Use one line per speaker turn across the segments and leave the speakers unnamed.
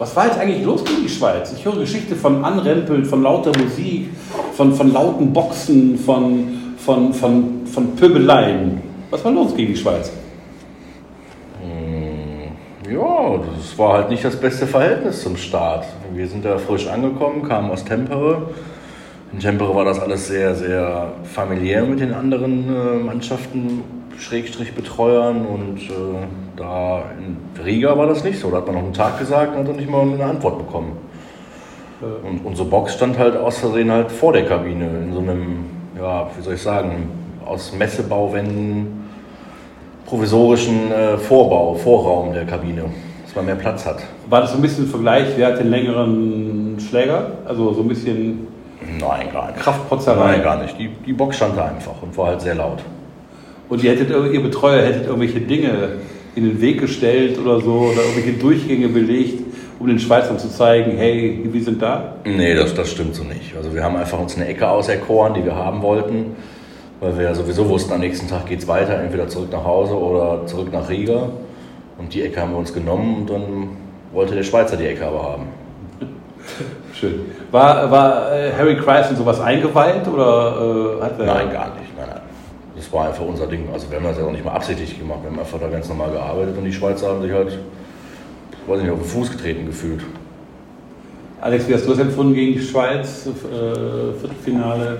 Was war jetzt eigentlich los gegen die Schweiz? Ich höre Geschichte von Anrempeln, von lauter Musik, von, von lauten Boxen, von, von, von, von Pöbeleien. Was war los gegen die Schweiz?
Hm, ja, das war halt nicht das beste Verhältnis zum Start. Wir sind da frisch angekommen, kamen aus Tempere. In Tempere war das alles sehr, sehr familiär mit den anderen äh, Mannschaften, Schrägstrich Betreuern und äh, da in Riga war das nicht so. Da hat man noch einen Tag gesagt und hat dann nicht mal eine Antwort bekommen. Und unsere Box stand halt aus Versehen halt vor der Kabine, in so einem, ja, wie soll ich sagen, aus Messebauwänden provisorischen äh, Vorbau, Vorraum der Kabine, dass man mehr Platz hat.
War das so ein bisschen ein Vergleich, wer hat den längeren Schläger? Also so ein bisschen
Nein, gar nicht.
Kraftprotzerei?
Nein, gar nicht. Die, die Box stand da einfach und war halt sehr laut.
Und ihr, hättet, ihr Betreuer hättet irgendwelche Dinge in den Weg gestellt oder so oder irgendwelche Durchgänge belegt, um den Schweizern zu zeigen, hey, wir sind da?
Nee, das, das stimmt so nicht. Also wir haben einfach uns eine Ecke auserkoren, die wir haben wollten, weil wir ja sowieso wussten, am nächsten Tag geht es weiter, entweder zurück nach Hause oder zurück nach Riga. Und die Ecke haben wir uns genommen und dann wollte der Schweizer die Ecke aber haben.
Schön. War, war äh, Harry Kreis in sowas eingeweiht oder äh, hat er...
Nein, gar nicht. Das war einfach unser Ding. Also wir haben das ja auch nicht mal absichtlich gemacht. Wir haben einfach da ganz normal gearbeitet und die Schweizer haben sich halt, weiß nicht, auf den Fuß getreten gefühlt.
Alex, wie hast du es empfunden gegen die Schweiz, äh, Viertelfinale?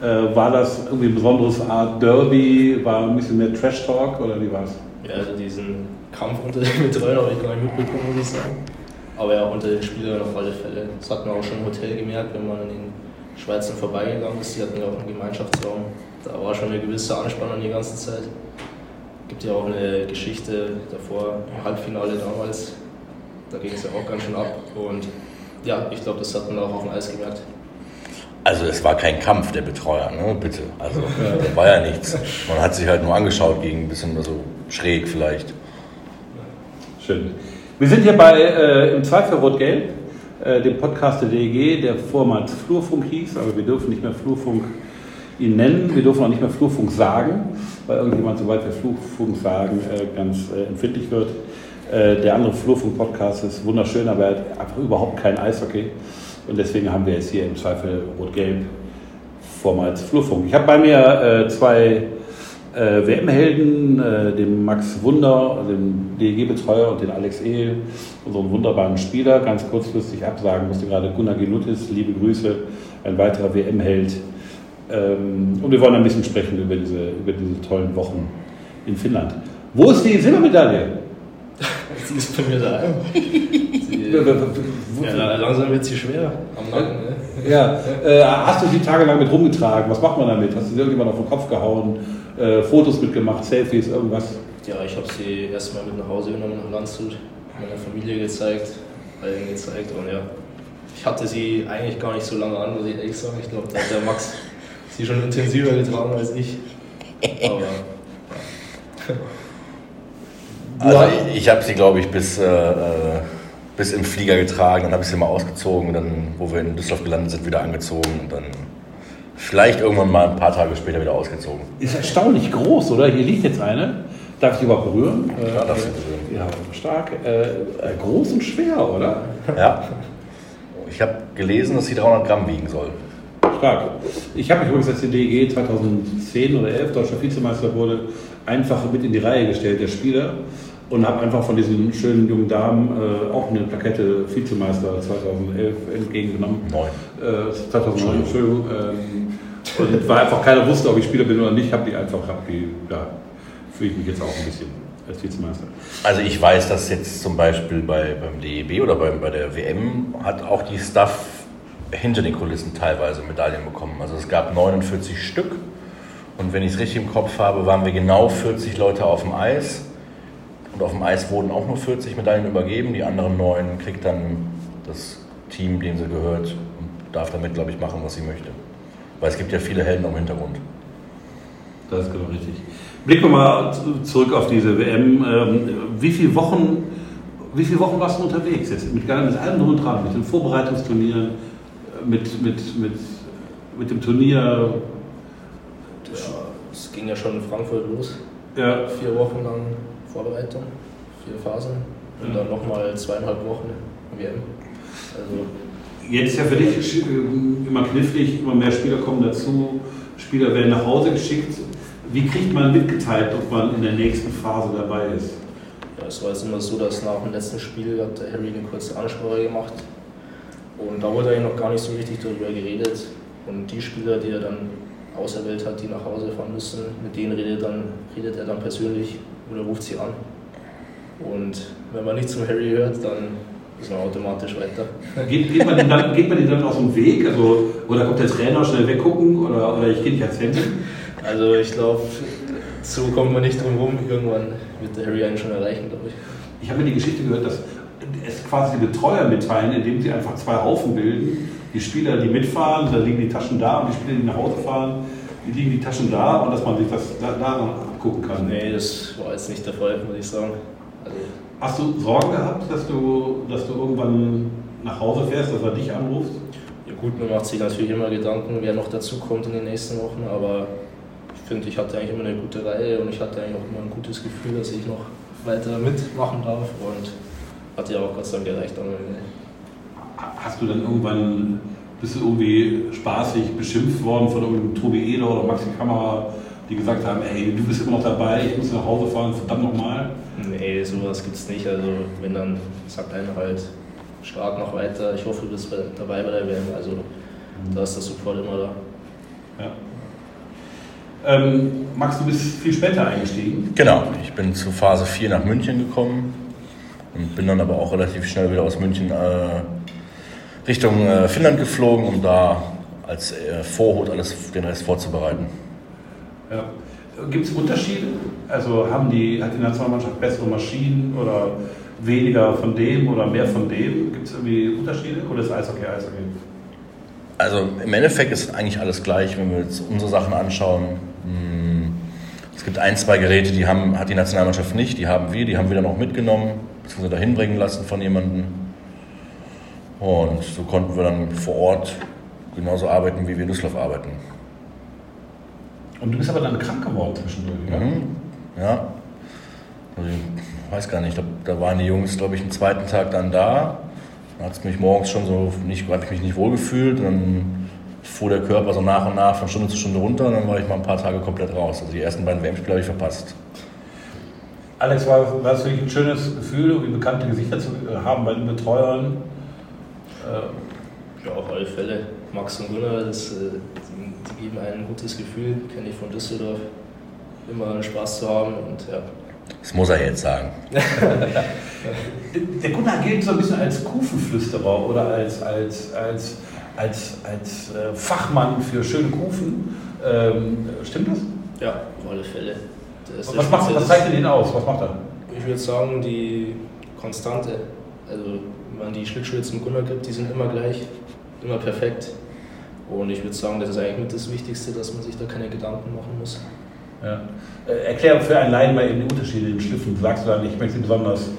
Äh, war das irgendwie ein besonderes Art Derby? War ein bisschen mehr Trash-Talk oder wie war es?
Ja, also diesen Kampf unter den Betreuern habe ich gar nicht mitbekommen, muss ich sagen. Aber ja, unter den Spielern auf alle Fälle. Das hat man auch schon im Hotel gemerkt, wenn man an den Schweizern vorbeigegangen ist. Die hatten ja auch einen Gemeinschaftsraum. Da war schon eine gewisse Anspannung die ganze Zeit. Gibt ja auch eine Geschichte davor, im Halbfinale damals. Da ging es ja auch ganz schön ab. Und ja, ich glaube, das hat man auch auf dem Eis gemerkt.
Also es war kein Kampf der Betreuer, ne? bitte. Also da war ja nichts. Man hat sich halt nur angeschaut gegen ein bisschen so schräg vielleicht.
Schön. Wir sind hier bei äh, im Zweifel Rot-Gelb, äh, dem Podcast der DEG, der vormals Flurfunk hieß, aber wir dürfen nicht mehr Flurfunk ihn nennen. Wir dürfen auch nicht mehr Flurfunk sagen, weil irgendjemand, sobald wir Flurfunk sagen, äh, ganz äh, empfindlich wird. Äh, der andere Flurfunk-Podcast ist wunderschön, aber er hat einfach überhaupt kein Eishockey. Und deswegen haben wir jetzt hier im Zweifel Rot-Gelb vormals Flurfunk. Ich habe bei mir zwei äh, WM-Helden, äh, den Max Wunder, den DEG-Betreuer und den Alex Ehl, unseren wunderbaren Spieler. Ganz kurzfristig absagen musste gerade Gunnar Genutis, liebe Grüße, ein weiterer WM-Held. Ähm, und wir wollen ein bisschen sprechen über diese, über diese tollen Wochen in Finnland. Wo ist die Silbermedaille?
Sie ist bei mir da. Sie, ja, langsam wird sie schwer am Nacken. Ne?
Ja, äh, hast du sie tagelang mit rumgetragen? Was macht man damit? Hast du sie irgendjemand auf den Kopf gehauen? Äh, Fotos mitgemacht, Selfies, irgendwas?
Ja, ich habe sie erstmal mit nach Hause genommen nach Landshut, meiner Familie gezeigt, allen gezeigt und ja, ich hatte sie eigentlich gar nicht so lange an, muss ich ehrlich sagen. Ich glaube, da hat der Max sie schon intensiver getragen als ich. Aber
Also ich, ich habe sie, glaube ich, bis, äh, äh, bis im Flieger getragen, dann habe ich sie mal ausgezogen, dann, wo wir in Düsseldorf gelandet sind, wieder angezogen und dann vielleicht irgendwann mal ein paar Tage später wieder ausgezogen.
Ist erstaunlich groß, oder? Hier liegt jetzt eine. Darf ich die überhaupt berühren?
Ja, darfst du berühren.
Ja, stark. Äh, äh, groß und schwer, oder?
Ja. Ich habe gelesen, dass sie 300 Gramm wiegen soll.
Stark. Ich habe mich übrigens, als die DEG 2010 oder 11 deutscher Vizemeister wurde, einfach mit in die Reihe gestellt, der Spieler. Und habe einfach von diesen schönen jungen Damen äh, auch eine Plakette Vizemeister 2011 entgegengenommen.
Neun.
Äh, 2009, Entschuldigung. Ähm, und weil einfach keiner wusste, ob ich Spieler bin oder nicht, habe die einfach, hab die, ja, fühle ich mich jetzt auch ein bisschen als Vizemeister.
Also ich weiß, dass jetzt zum Beispiel bei, beim DEB oder bei, bei der WM hat auch die Staff hinter den Kulissen teilweise Medaillen bekommen. Also es gab 49 Stück und wenn ich es richtig im Kopf habe, waren wir genau 40 Leute auf dem Eis. Und auf dem Eis wurden auch nur 40 Medaillen übergeben. Die anderen neun kriegt dann das Team, dem sie gehört, und darf damit, glaube ich, machen, was sie möchte. Weil es gibt ja viele Helden im Hintergrund.
Das ist genau richtig. Blicken wir mal zurück auf diese WM. Ähm, wie viele Wochen, wie viele Wochen warst du unterwegs jetzt? Mit, mit allem drum und dran, mit den Vorbereitungsturnieren, mit, mit, mit, mit dem Turnier.
es ging ja schon in Frankfurt los.
Ja.
Vier Wochen lang Vorbereitung, vier Phasen und dann nochmal zweieinhalb Wochen WM. Also
Jetzt ist ja für dich äh, immer knifflig, immer mehr Spieler kommen dazu, Spieler werden nach Hause geschickt. Wie kriegt man mitgeteilt, ob man in der nächsten Phase dabei ist?
Ja, es war jetzt immer so, dass nach dem letzten Spiel hat der Harry eine kurze Ansprache gemacht und da wurde eigentlich noch gar nicht so richtig darüber geredet. Und die Spieler, die er dann auserwählt hat, die nach Hause fahren müssen, mit denen redet, dann, redet er dann persönlich oder ruft sie an. Und wenn man nicht zum Harry hört, dann ist man automatisch weiter.
Geht, geht, man, den dann, geht man dann aus dem Weg? Also, oder kommt der Trainer schnell weggucken? Oder, oder ich gehe nicht als Handy?
Also ich glaube, so kommt man nicht drum rum. Irgendwann wird der Harry einen schon erreichen, glaube ich.
Ich habe mir die Geschichte gehört, dass es quasi die Betreuer mitteilen, indem sie einfach zwei Haufen bilden. Die Spieler, die mitfahren, da liegen die Taschen da und die Spieler, die nach Hause fahren, die liegen die Taschen da und dass man sich das da, daran abgucken kann.
Nee, das war jetzt nicht der Fall, muss ich sagen. Also,
Hast du Sorgen gehabt, dass du, dass du irgendwann nach Hause fährst, dass er dich anruft?
ja gut, man macht sich natürlich immer Gedanken, wer noch dazu kommt in den nächsten Wochen, aber ich finde, ich hatte eigentlich immer eine gute Reihe und ich hatte eigentlich auch immer ein gutes Gefühl, dass ich noch weiter mitmachen darf und hat ja auch Gott sei Dank gereicht Ende.
Hast du dann irgendwann, bist du irgendwie spaßig beschimpft worden von irgendeinem Tobi Eder oder Maxi Kammerer, die gesagt haben, ey, du bist immer noch dabei, ich muss nach Hause fahren, verdammt nochmal.
Nee, sowas gibt's nicht. Also wenn dann sagt einer halt, stark noch weiter, ich hoffe, du bist bei, dabei bei der WM. Also da ist der Support immer da.
Ja. Ähm, Max, du bist viel später eingestiegen.
Genau, ich bin zu Phase 4 nach München gekommen und bin dann aber auch relativ schnell wieder aus München äh, Richtung äh, Finnland geflogen, um da als äh, Vorhut alles den Rest vorzubereiten.
Ja. Gibt es Unterschiede? Also haben die, hat die Nationalmannschaft bessere Maschinen oder weniger von dem oder mehr von dem? Gibt es irgendwie Unterschiede oder ist Eishockey Eishockey?
Also im Endeffekt ist eigentlich alles gleich, wenn wir jetzt unsere Sachen anschauen. Hm, Es gibt ein, zwei Geräte, die haben, hat die Nationalmannschaft nicht, die haben wir, die haben wir dann auch mitgenommen, beziehungsweise dahin bringen lassen von jemandem. Und so konnten wir dann vor Ort genauso arbeiten, wie wir in Düsseldorf arbeiten.
Und du bist aber dann krank geworden zwischendurch, ja?
Mhm. Ja. Also ich weiß gar nicht, ich glaub, da waren die Jungs, glaube ich, am zweiten Tag dann da. Da hat es mich morgens schon so nicht, habe ich mich nicht wohl gefühlt. Dann fuhr der Körper so nach und nach von Stunde zu Stunde runter und dann war ich mal ein paar Tage komplett raus. Also die ersten beiden WM-Spiele habe ich verpasst.
Alex, war, war es wirklich ein schönes Gefühl, irgendwie bekannte Gesichter zu äh, haben bei den Betreuern? Äh,
Ja, auf alle Fälle. Max und Gunnar, das, äh, die, die geben ein gutes Gefühl, kenne ich von Düsseldorf. Immer Spaß zu haben und ja.
Das muss er jetzt sagen.
der Gunnar gilt so ein bisschen als Kufenflüsterer oder als, als, als, als, als äh, Fachmann für schöne Kufen. Ähm, stimmt das?
Ja, auf alle Fälle.
Was, macht, was zeichnet ihn aus? Was macht er?
Ich würde sagen, die Konstante. Also, wenn man die Schlittschuhe zum Gunnar gibt, die sind immer gleich, immer perfekt. Und ich würde sagen, das ist eigentlich mit das Wichtigste, dass man sich da keine Gedanken machen muss.
Ja. Äh, erklär für einen Laien mal eben die Unterschiede in den Schlüffen. Sagst du dann, ich möchte sie besonders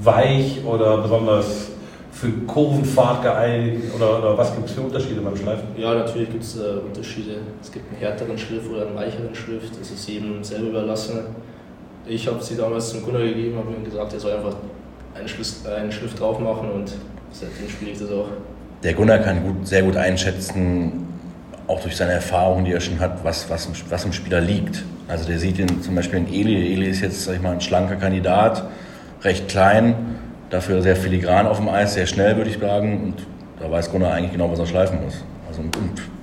weich oder besonders für Kurvenfahrt geeignet? Oder, oder was gibt es für Unterschiede beim Schleifen?
Ja, natürlich gibt es äh, Unterschiede. Es gibt einen härteren Schliff oder einen weicheren Schliff. Das ist jedem selber überlassen. Ich habe sie damals zum Gunnar gegeben, habe ihm gesagt, er soll einfach einen, Schliff, einen Schliff drauf machen und seitdem spiele ich das auch.
Der Gunnar kann gut, sehr gut einschätzen, auch durch seine Erfahrungen, die er schon hat, was, was, im, was im Spieler liegt. Also der sieht ihn zum Beispiel in Eli. Eli ist jetzt, sag ich mal, ein schlanker Kandidat, recht klein, dafür sehr filigran auf dem Eis, sehr schnell, würde ich sagen. Und da weiß Gunnar eigentlich genau, was er schleifen muss. Also,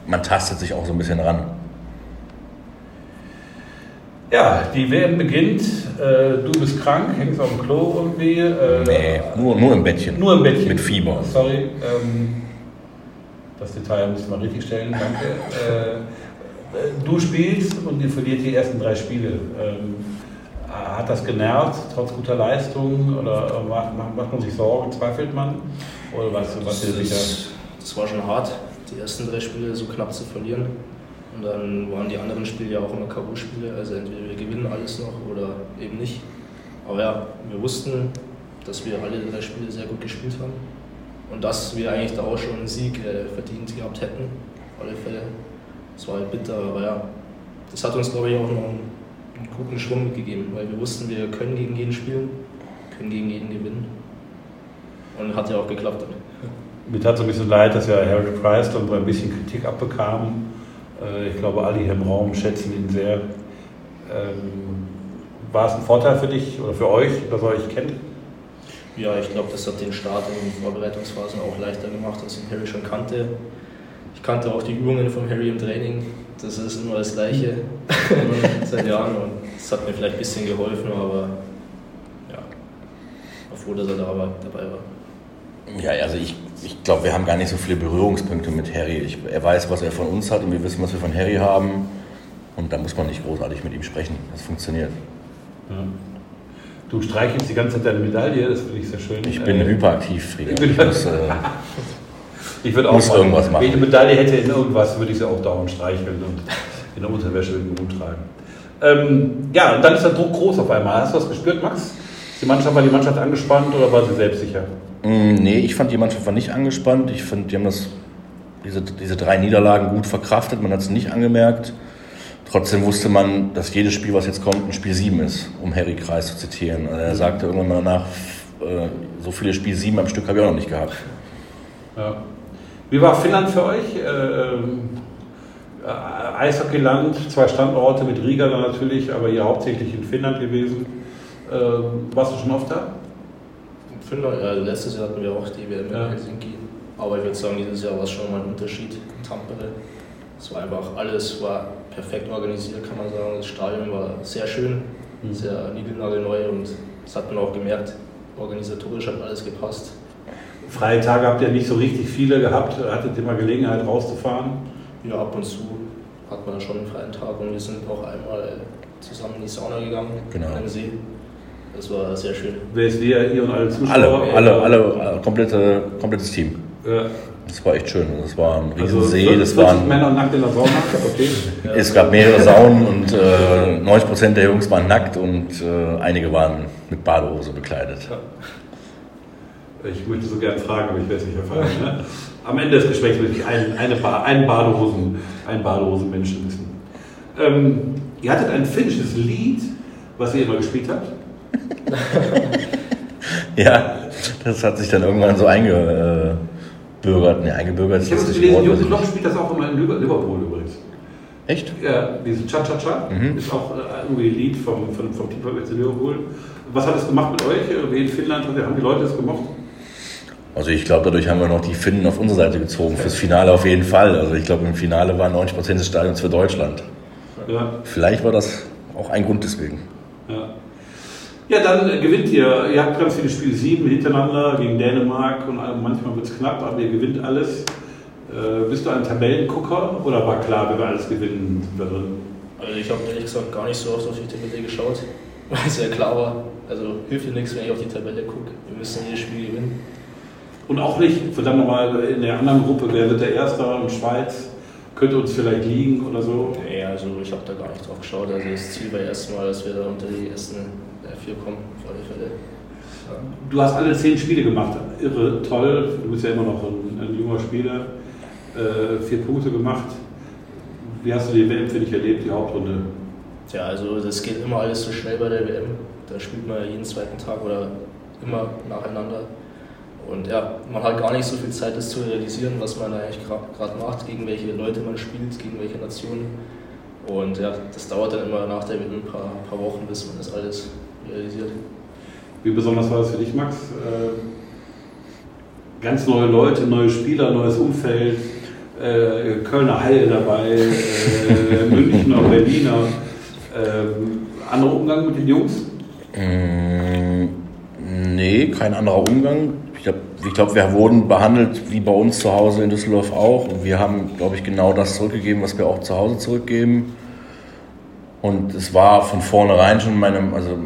man tastet sich auch so ein bisschen ran.
Ja, die WM beginnt. Äh, du bist krank, hängst auf dem Klo irgendwie. Äh,
Nee, nur, nur im Bettchen.
Nur im Bettchen.
Mit Fieber.
Sorry. Ähm, das Detail müssen wir richtig stellen, danke. äh, du spielst und ihr verliert die ersten drei Spiele. Ähm, hat das genervt, trotz guter Leistung? Oder macht, man sich Sorgen, zweifelt man? Oder was, was dir sicher?
das, das war schon hart, die ersten drei Spiele so knapp zu verlieren. Und dann waren die anderen Spiele ja auch immer K.O.-Spiele, also entweder wir gewinnen alles noch oder eben nicht. Aber ja, wir wussten, dass wir alle drei Spiele sehr gut gespielt haben und dass wir eigentlich da auch schon einen Sieg äh, verdient gehabt hätten, auf alle Fälle. Es war halt bitter, aber ja, das hat uns glaube ich auch noch einen, einen guten Schwung gegeben, weil wir wussten, wir können gegen jeden spielen, können gegen jeden gewinnen. Und hat ja auch geklappt.
Mir tat so ein bisschen leid, dass ja Harold Price dann so ein bisschen Kritik abbekam. Äh, ich glaube, alle hier im Raum schätzen ihn sehr. Ähm, war es ein Vorteil für dich oder für euch, dass er euch kennt?
Ja, ich glaube, das hat den Start in den Vorbereitungsphasen auch leichter gemacht, als ich Harry schon kannte. Ich kannte auch die Übungen von Harry im Training. Das ist immer das Gleiche seit Jahren und das hat mir vielleicht ein bisschen geholfen, aber ja, war froh, dass er da war, dabei war.
Ja, also ich, ich glaube, wir haben gar nicht so viele Berührungspunkte mit Harry. Ich, er weiß, was er von uns hat und wir wissen, was wir von Harry haben. Und da muss man nicht großartig mit ihm sprechen. Das funktioniert.
Ja. Du streichelst die ganze Zeit deine Medaille, das finde ich sehr schön.
Ich bin
Äh,
hyperaktiv, Frieda.
ich bin-
Ich muss, äh,
Ich würde auch
Muss
machen.
irgendwas machen.
Wenn ich eine Medaille hätte in irgendwas, würde ich sie auch dauernd streicheln und in der Unterwäsche irgendwo rumtragen. Ähm, ja, und dann ist der Druck groß auf einmal. Hast du das gespürt, Max? Die Mannschaft, war die Mannschaft angespannt oder war sie selbstsicher?
Mm, Nee, ich fand die Mannschaft war nicht angespannt. Ich finde, die haben das, diese, diese drei Niederlagen gut verkraftet. Man hat es nicht angemerkt. Trotzdem wusste man, dass jedes Spiel, was jetzt kommt, ein Spiel 7 ist, um Harry Kreis zu zitieren. Also er sagte irgendwann mal danach, äh, so viele Spiel 7 am Stück habe ich auch noch nicht gehabt.
Ja. Wie war Finnland für euch? Äh, ähm, äh, Eishockeyland, zwei Standorte mit Riga dann natürlich, aber ihr hauptsächlich in Finnland gewesen. Äh, warst du schon oft da?
Finnland, ja, letztes Jahr hatten wir auch die WM in
Ja.
Helsinki. Aber ich würde sagen, dieses Jahr war es schon mal ein Unterschied in Tampere. Es war einfach alles war perfekt organisiert, kann man sagen. Das Stadion war sehr schön,
Mhm.
sehr niegelnagelneu und das hat man auch gemerkt. Organisatorisch hat alles gepasst.
Freie Tage habt ihr nicht so richtig viele gehabt. Hattet ihr mal Gelegenheit rauszufahren?
Ja, ab und zu hat man schon einen freien Tag und wir sind auch einmal zusammen in die Sauna gegangen,
Genau.
an den See. Das war sehr schön.
Wer ist wer? Ihr und alle Zuschauer?
Alle, alle, alle, alle komplette, komplettes Team.
Ja.
Das war echt schön. Das war ein
Also
Riesensee.
40
Das waren,
Männer nackt in der Sauna. Okay.
es gab mehrere Saunen und äh, 90% der Jungs waren nackt und äh, einige waren mit Badehose bekleidet.
Ich möchte so gerne fragen, aber ich werde es nicht erfahren. Ne? Am Ende des Gesprächs möchte ich einen, eine ba einen Badehosen, einen Badehosenmenschen wissen. Ähm, ihr hattet ein finnisches Lied, was ihr immer gespielt habt.
Ja, das hat sich dann irgendwann so eingebürgert. Ne, eingebürgert
Ich
ist
habe
das nicht
gelesen,
Wort,
Jürgen Klopp spielt das auch immer in Liver- Liverpool übrigens.
Echt?
Ja, dieses Cha-Cha-Cha
Mhm.
ist auch äh, irgendwie ein Lied vom, vom, vom Team Liverpool. Was hat es gemacht mit euch? Wie in Finnland haben die Leute es gemocht?
Also ich glaube, dadurch haben wir noch die Finnen auf unsere Seite gezogen. Fürs Finale auf jeden Fall. Also ich glaube, im Finale waren 90% des Stadions für Deutschland.
Ja.
Vielleicht war das auch ein Grund deswegen.
Ja. Ja, dann äh, gewinnt ihr. Ihr habt ganz viele Spiele, sieben hintereinander gegen Dänemark und manchmal wird es knapp, aber ihr gewinnt alles. Äh, bist du ein Tabellengucker oder war klar, wenn wir alles gewinnen, drin?
Also ich habe ehrlich gesagt gar nicht so oft auf die Tabelle geschaut, weil es ja klar war. Also hilft dir nichts, wenn ich auf die Tabelle gucke. Wir müssen jedes Spiel gewinnen.
Und auch nicht, verdammt nochmal, in der anderen Gruppe, wer wird der Erste und Schweiz könnte uns vielleicht liegen oder so.
Nee, also ich habe da gar nicht drauf geschaut. Also das Ziel war erstmal, dass wir da unter die ersten äh, vier kommen, auf alle Fälle. Ja.
Du hast alle zehn Spiele gemacht, irre, toll. Du bist ja immer noch ein, ein junger Spieler. Äh, vier Punkte gemacht. Wie hast du die WM für dich erlebt, die Hauptrunde?
Tja, also das geht immer alles so schnell bei der WM. Da spielt man jeden zweiten Tag oder immer nacheinander. Und ja, man hat gar nicht so viel Zeit, das zu realisieren, was man da eigentlich gerade macht, gegen welche Leute man spielt, gegen welche Nationen. Und ja, das dauert dann immer nach der WM ein paar, paar Wochen, bis man das alles realisiert.
Wie besonders war das für dich, Max? Äh, ganz neue Leute, neue Spieler, neues Umfeld, äh, Kölner Haie dabei, äh, Münchner, Berliner. Ähm, anderer Umgang mit den Jungs?
Nee, kein anderer Umgang. Ich glaube, ich glaub, wir wurden behandelt wie bei uns zu Hause in Düsseldorf auch. Und wir haben, glaube ich, genau das zurückgegeben, was wir auch zu Hause zurückgeben. Und es war von vornherein schon meine, also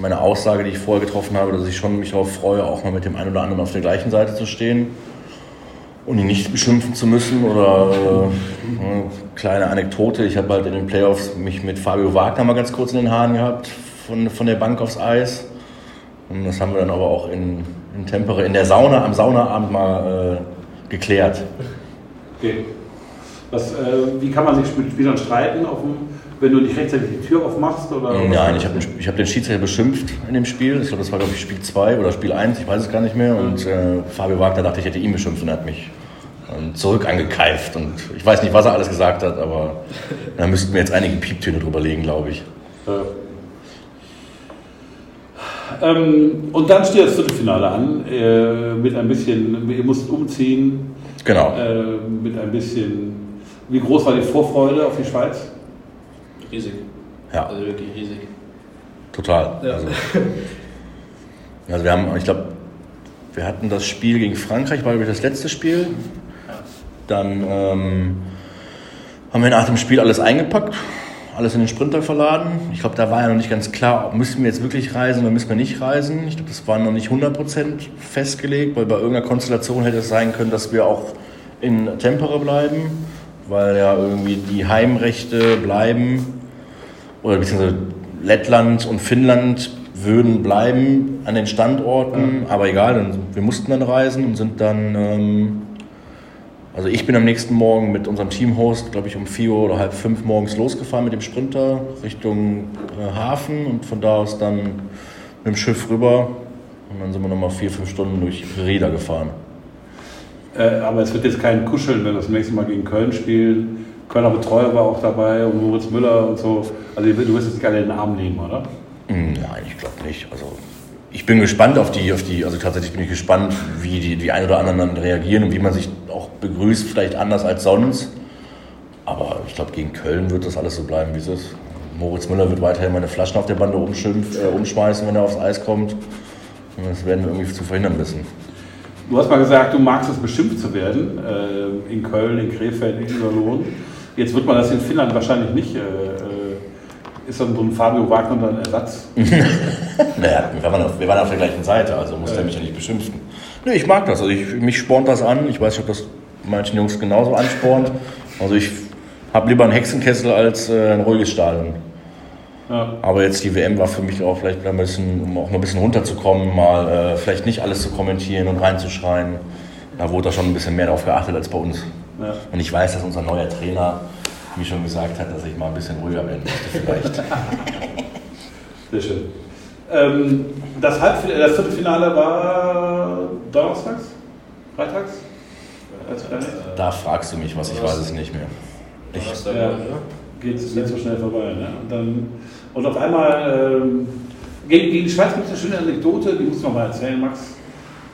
meine Aussage, die ich vorher getroffen habe, dass ich schon mich darauf freue, auch mal mit dem einen oder anderen auf der gleichen Seite zu stehen und ihn nicht beschimpfen zu müssen oder äh, eine kleine Anekdote. Ich habe halt in den Playoffs mich mit Fabio Wagner mal ganz kurz in den Haaren gehabt, von, von der Bank aufs Eis. Und das haben wir dann aber auch in, in Tempere, in der Sauna, am Saunaabend mal äh, geklärt.
Okay. Was, äh, wie kann man sich mit Spielern streiten dem, wenn du nicht rechtzeitig die Tür aufmachst? Oder
Nein, ich habe hab den Schiedsrichter beschimpft in dem Spiel. Ich glaube, das war, glaube ich, Spiel 2 oder Spiel 1, ich weiß es gar nicht mehr. Und äh, Fabio Wagner dachte, ich hätte ihn beschimpft und er hat mich ähm, zurück angekeift. Und ich weiß nicht, was er alles gesagt hat, aber da müssten wir jetzt einige Pieptöne drüber legen, glaube ich.
Ja. Ähm, und dann steht das Viertelfinale an, äh, mit ein bisschen, ihr musst umziehen.
Genau.
Äh, mit ein bisschen, wie groß war die Vorfreude auf die Schweiz?
Riesig.
Ja.
Also wirklich riesig.
Total.
Ja.
Also, also wir haben, ich glaube, wir hatten das Spiel gegen Frankreich, war glaube ich das letzte Spiel. Dann ähm, haben wir nach dem Spiel alles eingepackt, alles in den Sprinter verladen. Ich glaube, da war ja noch nicht ganz klar, ob müssen wir jetzt wirklich reisen oder müssen wir nicht reisen. Ich glaube, das war noch nicht 100% festgelegt, weil bei irgendeiner Konstellation hätte es sein können, dass wir auch in Tempere bleiben, weil ja irgendwie die Heimrechte bleiben oder beziehungsweise Lettland und Finnland würden bleiben an den Standorten, aber egal, wir mussten dann reisen und sind dann, ähm, also ich bin am nächsten Morgen mit unserem Teamhost, glaube ich, um 4 Uhr oder halb fünf morgens losgefahren mit dem Sprinter Richtung äh, Hafen und von da aus dann mit dem Schiff rüber und dann sind wir nochmal vier, fünf Stunden durch Rieda gefahren.
Äh, aber es wird jetzt kein Kuscheln, wenn wir das nächste Mal gegen Köln spielen. Kölner Betreuer war auch dabei und Moritz Müller und so. Also du wirst jetzt nicht alle in den Arm nehmen, oder?
Hm, Nein, ich glaube nicht. Also ich bin gespannt auf die, auf die, also tatsächlich bin ich gespannt, wie die, die ein oder anderen dann reagieren und wie man sich auch begrüßt, vielleicht anders als sonst. Aber ich glaube, gegen Köln wird das alles so bleiben, wie es ist. Moritz Müller wird weiterhin meine Flaschen auf der Bande äh, umschmeißen, wenn er aufs Eis kommt. Und das werden wir irgendwie zu verhindern wissen.
Du hast mal gesagt, du magst es beschimpft zu werden, äh, in Köln, in Krefeld, in Iserlohn. Jetzt wird man das in Finnland wahrscheinlich nicht. Äh, ist dann so ein Fabio Wagner dann Ersatz?
Naja, wir waren, auf, wir waren auf der gleichen Seite, also muss der mich ja nicht beschimpfen. Nee, ich mag das. Also ich, mich spornt das an. Ich weiß nicht, ob das manchen Jungs genauso anspornt. Also ich habe lieber einen Hexenkessel als äh, ein ruhiges Stadion.
Ja.
Aber jetzt die WM war für mich auch vielleicht ein bisschen, um auch mal ein bisschen runterzukommen, mal äh, vielleicht nicht alles zu kommentieren und reinzuschreien. Da wurde da schon ein bisschen mehr darauf geachtet als bei uns.
Ja.
Und ich weiß, dass unser neuer Trainer mir schon gesagt hat, dass ich mal ein bisschen ruhiger werden möchte vielleicht.
Sehr schön. Ähm, das, Halbfinale, das Viertelfinale war donnerstags? Freitags? Als Planet?
da fragst du mich was, ich weiß es nicht mehr. Ich,
Donnerstag,
Ja. Geht es so schnell vorbei. Ne? Und, dann, und auf einmal, ähm, gegen, gegen die Schweiz gibt es eine schöne Anekdote, die musst du noch mal erzählen, Max.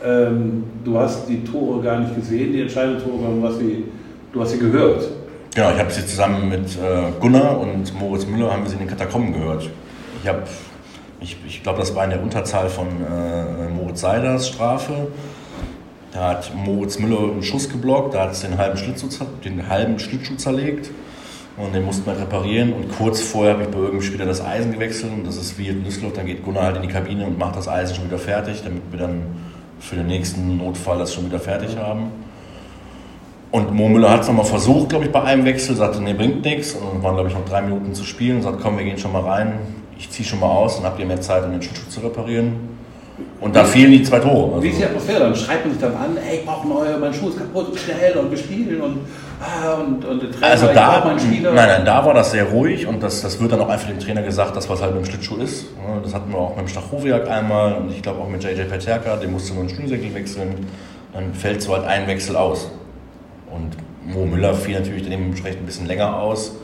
Ähm, du hast die Tore gar nicht gesehen, die entscheidenden Tore, sondern du hast sie, du hast sie gehört.
Genau, ich habe sie zusammen mit äh, Gunnar und Moritz Müller haben wir sie in den Katakomben gehört. Ich ich, ich glaube, das war in der Unterzahl von äh, Moritz Seiders Strafe. Da hat Moritz Müller einen Schuss geblockt, da hat es den halben Schlittschuh, den halben Schlittschuh zerlegt und den mussten wir reparieren. Und kurz vorher habe ich bei irgendeinem Spieler das Eisen gewechselt und das ist wie in Düsseldorf, dann geht Gunnar halt in die Kabine und macht das Eisen schon wieder fertig, damit wir dann für den nächsten Notfall das schon wieder fertig haben. Und Mo Müller hat es nochmal versucht, glaube ich, bei einem Wechsel, sagte, nee, bringt nichts. Und dann waren, glaube ich, noch drei Minuten zu spielen. Sagt, komm, wir gehen schon mal rein. Ich ziehe schon mal aus, dann habt ihr mehr Zeit, um den Schlittschuh zu reparieren. Und da fielen die zwei Tore.
Wie ist die
Also,
Atmosphäre? Dann schreibt man sich dann an, ey, ich brauche neue, mein Schuh ist kaputt, schnell und wir spielen und, ah, und, und der Trainer,
also
ich
da,
meinen Spieler.
nein, nein, da war das sehr ruhig und das, das wird dann auch einfach dem Trainer gesagt, dass was halt mit dem Schlittschuh ist. Das hatten wir auch mit dem Stachowiak einmal und ich glaube auch mit JJ Peterka, dem musste nur einen Schnürsenkel wechseln. Dann fällt so halt ein Wechsel aus. Und Mo Müller fiel natürlich dementsprechend ein bisschen länger aus.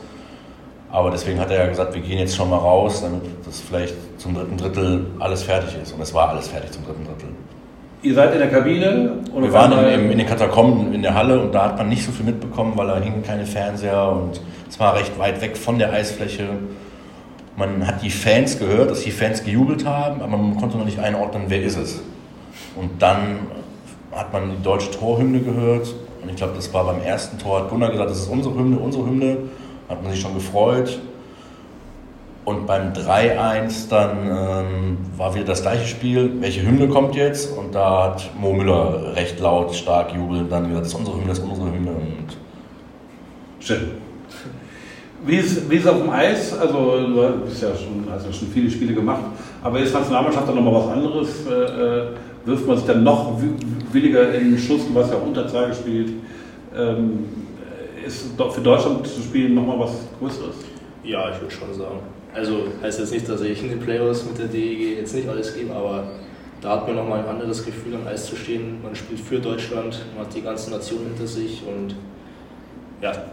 Aber deswegen hat er ja gesagt, wir gehen jetzt schon mal raus, damit das vielleicht zum dritten Drittel alles fertig ist. Und es war alles fertig zum dritten Drittel.
Ihr seid in der Kabine
Wir waren in, in den Katakomben in der Halle und da hat man nicht so viel mitbekommen, weil da hingen keine Fernseher und es war recht weit weg von der Eisfläche. Man hat die Fans gehört, dass die Fans gejubelt haben, aber man konnte noch nicht einordnen, wer ist es. Und dann hat man die deutsche Torhymne gehört und ich glaube, das war beim ersten Tor, hat Gunnar gesagt, das ist unsere Hymne, unsere Hymne. Hat man sich schon gefreut. Und beim 3-1 dann ähm, war wieder das gleiche Spiel. Welche Hymne kommt jetzt? Und da hat Mo Müller recht laut, stark jubelnd dann gesagt, das ist unsere Hymne, das ist unsere Hymne. Und
Schön. Wie ist, wie ist auf dem Eis? Also du bist ja schon, hast ja schon viele Spiele gemacht, aber ist Nationalmannschaft dann nochmal was anderes? Äh, äh, wirft man sich dann noch wi- williger in den Schuss? Hast ja auch Unterzahl gespielt. Ähm, ist für Deutschland zu spielen nochmal was Größeres?
Ja, ich würde schon sagen. Also heißt jetzt nicht, dass ich in den Playoffs mit der DEG jetzt nicht alles gebe, aber da hat man nochmal ein anderes Gefühl am Eis zu stehen. Man spielt für Deutschland, man hat die ganze Nation hinter sich und ja, da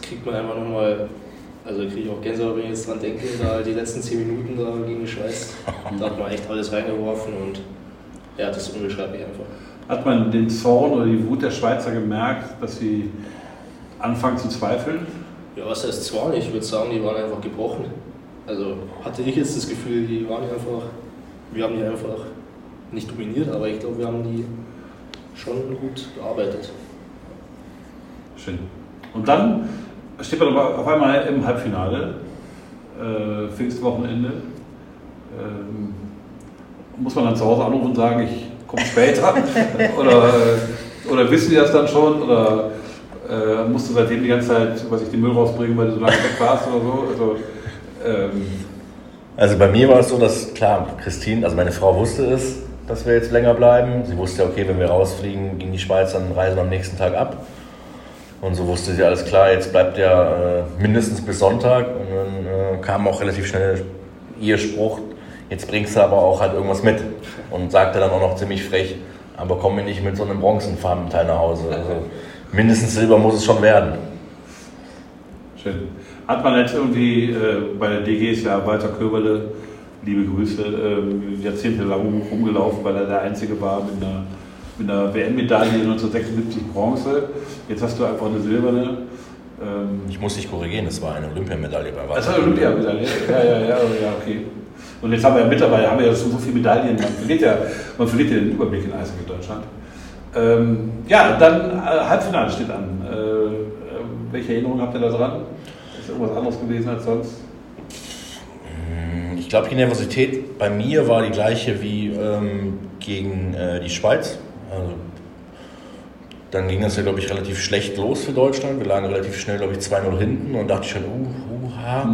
kriegt man einfach nochmal, also kriege ich auch Gänsehaut, wenn ich jetzt dran denke, da die letzten 10 Minuten da gegen die Schweiz, da hat man echt alles reingeworfen und ja, das ist unbeschreiblich einfach.
Hat man den Zorn oder die Wut der Schweizer gemerkt, dass sie anfangen zu zweifeln?
Ja, was heißt Zorn? Ich würde sagen, die waren einfach gebrochen. Also hatte ich jetzt das Gefühl, die waren einfach, wir haben die einfach nicht dominiert, aber ich glaube, wir haben die schon gut gearbeitet.
Schön. Und dann steht man auf einmal im Halbfinale, äh, Pfingstwochenende. Ähm, muss man dann zu Hause anrufen und sagen, ich komme später? oder, oder wissen die das dann schon? Oder äh, musst du seitdem die ganze Zeit, weiß ich, den Müll rausbringen, weil du so lange weg warst oder so? Also, ähm,
also bei mir war es so, dass klar, Christine, also meine Frau wusste es, dass wir jetzt länger bleiben. Sie wusste ja, okay, wenn wir rausfliegen gegen die Schweiz, dann reisen wir am nächsten Tag ab. Und so wusste sie alles klar, jetzt bleibt ja äh, mindestens bis Sonntag. Und dann äh, kam auch relativ schnell ihr Spruch, jetzt bringst du aber auch halt irgendwas mit. Und sagte dann auch noch ziemlich frech, aber komm mir nicht mit so einem Bronzenfarbenteil nach Hause. Also mindestens Silber muss es schon werden.
Schön. Hat man jetzt irgendwie, äh, bei der DG ist ja Walter Köberle, liebe Grüße, äh, jahrzehntelang rumgelaufen, weil er der Einzige war mit einer, mit einer WM-Medaille 1976 Bronze. Jetzt hast du einfach eine silberne.
Ähm, ich muss dich korrigieren, es war eine Olympiamedaille bei
Walter. Das war eine Olympiamedaille, ja, ja, ja, ja, okay. Und jetzt haben wir ja mittlerweile haben wir ja so, so viele Medaillen, man verliert ja, man verliert ja den Überblick in Eishockey Deutschland. Ähm, ja, dann äh, Halbfinale steht an. Äh, äh welche Erinnerungen habt ihr da dran? Ist irgendwas anderes gewesen als sonst?
Ich glaube, die Nervosität bei mir war die gleiche wie ähm, gegen äh, die Schweiz. Also, dann ging das ja, glaube ich, relativ schlecht los für Deutschland. Wir lagen relativ schnell, glaube ich, 2-0 hinten und dachte ich schon, uh, uh, ha,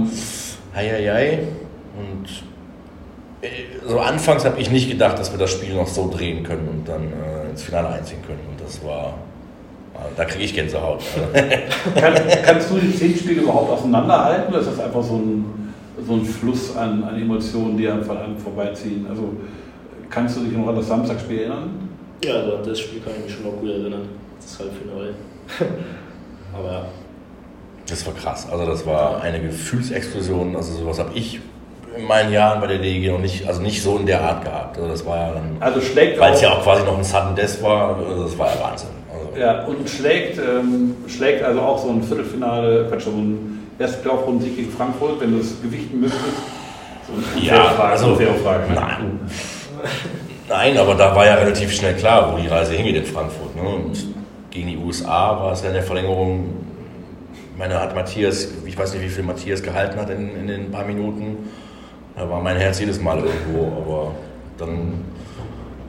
hei, hei, hei. Und so anfangs habe ich nicht gedacht, dass wir das Spiel noch so drehen können und dann äh, ins Finale einziehen können. Und das war, da kriege ich Gänsehaut.
Kann, kannst du die zehn Spiele überhaupt auseinanderhalten oder ist das einfach so ein so ein Fluss an, an Emotionen, die einfach an einem vorbeiziehen. Also kannst du dich noch an das Samstagspiel erinnern?
Ja, also das Spiel kann ich mich schon noch gut erinnern. Das Halbfinale. Aber ja.
Das war krass. Also das war eine Gefühlsexplosion. Also sowas habe ich in meinen Jahren bei der DG noch nicht, also nicht so in der Art gehabt. Also das war ja dann,
also schlägt
weil es ja auch quasi noch ein Sudden Death war. Also das war ja Wahnsinn. Also
ja, und schlägt, ähm, schlägt also auch so ein Viertelfinale, Quatsch, so ein erste Playoff-Rundensieg gegen Frankfurt, wenn du es gewichten müsstest?
So ja, Frage, also, faire Frage. Ne? Nein. Nein, aber da war ja relativ schnell klar, wo die Reise hingeht in Frankfurt. Ne? Und gegen die USA war es ja in der Verlängerung, ich meine, hat Matthias, ich weiß nicht, wie viel Matthias gehalten hat in, in den paar Minuten. Da war mein Herz jedes Mal irgendwo, aber dann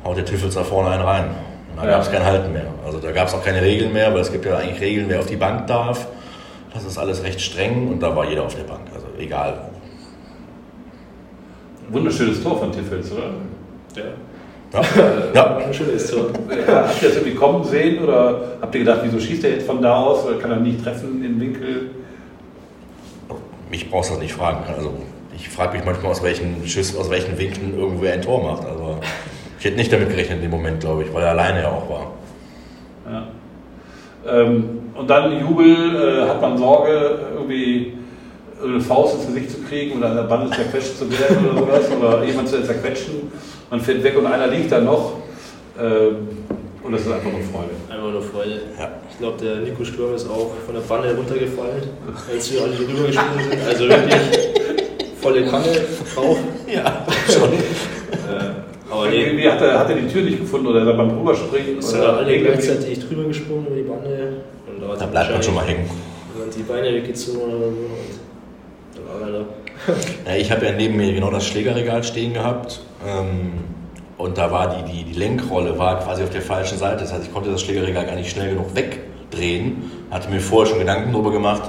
haut der Tiffels da vorne einen rein. Und da ja. gab es kein Halten mehr. Also da gab es auch keine Regeln mehr, weil es gibt ja eigentlich Regeln, wer auf die Bank darf. Das ist alles recht streng und da war jeder auf der Bank, also egal
Wunderschönes Tor von Tiffels, oder?
Ja.
Ja, ja.
ein schönes Tor.
Ja, habt ihr das irgendwie kommen sehen oder habt ihr gedacht, wieso schießt er jetzt von da aus oder kann er nicht treffen im Winkel?
Mich brauchst du nicht fragen. Also ich frage mich manchmal, aus welchen Schüssen, aus welchen Winkeln irgendwo ein Tor macht. Also ich hätte nicht damit gerechnet in dem Moment, glaube ich, weil er alleine ja auch war.
Ja. Ähm, und dann Jubel, äh, hat man Sorge, irgendwie eine Faust ins Gesicht zu kriegen oder an der Bande zerquetscht zu werden oder sowas oder jemand zu zerquetschen. Man fährt weg und einer liegt da noch. Äh, und das ist einfach nur Freude.
Einfach nur Freude. Ja. Ich glaube, der Nico Sturm ist auch von der Bande runtergefallen, als wir alle rübergesprungen sind. Also wirklich volle Kanne drauf.
Ja, schon.
äh, aber nee. Irgendwie hat er, hat er die Tür nicht gefunden oder ist er beim Rüberspringen?
Sind oder alle gleichzeitig drüber gesprungen über die Bande.
Und da, bleibt man schon mal hängen.
Und die Beine weggezogen oder so. Und dann war er
da. Ja, ich habe ja neben mir genau das Schlägerregal stehen gehabt. Ähm, und da war die, die, die Lenkrolle war quasi auf der falschen Seite. Das heißt, ich konnte das Schlägerregal gar nicht schnell genug wegdrehen. Hatte mir vorher schon Gedanken darüber gemacht,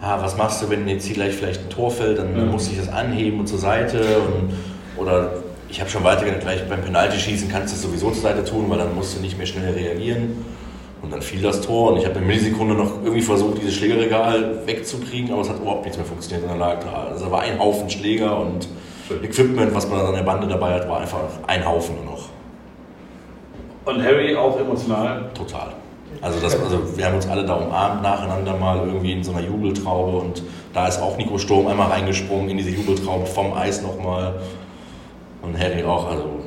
ah, was machst du, wenn jetzt hier gleich vielleicht ein Tor fällt, dann mhm. muss ich das anheben und zur Seite. Und, oder ich habe schon weitergedacht, gleich beim Penalty schießen kannst du es sowieso zur Seite tun, weil dann musst du nicht mehr schnell reagieren. Und dann fiel das Tor und ich habe in Millisekunde noch irgendwie versucht, dieses Schlägerregal wegzukriegen, aber es hat überhaupt nichts mehr funktioniert. Und dann lag da, also da war ein Haufen Schläger und Equipment, was man an der Bande dabei hat, war einfach ein Haufen nur noch.
Und Harry auch emotional?
Total. Also, das, also wir haben uns alle da umarmt nacheinander mal irgendwie in so einer Jubeltraube und da ist auch Nico Sturm einmal reingesprungen in diese Jubeltraube vom Eis nochmal und Harry auch. Also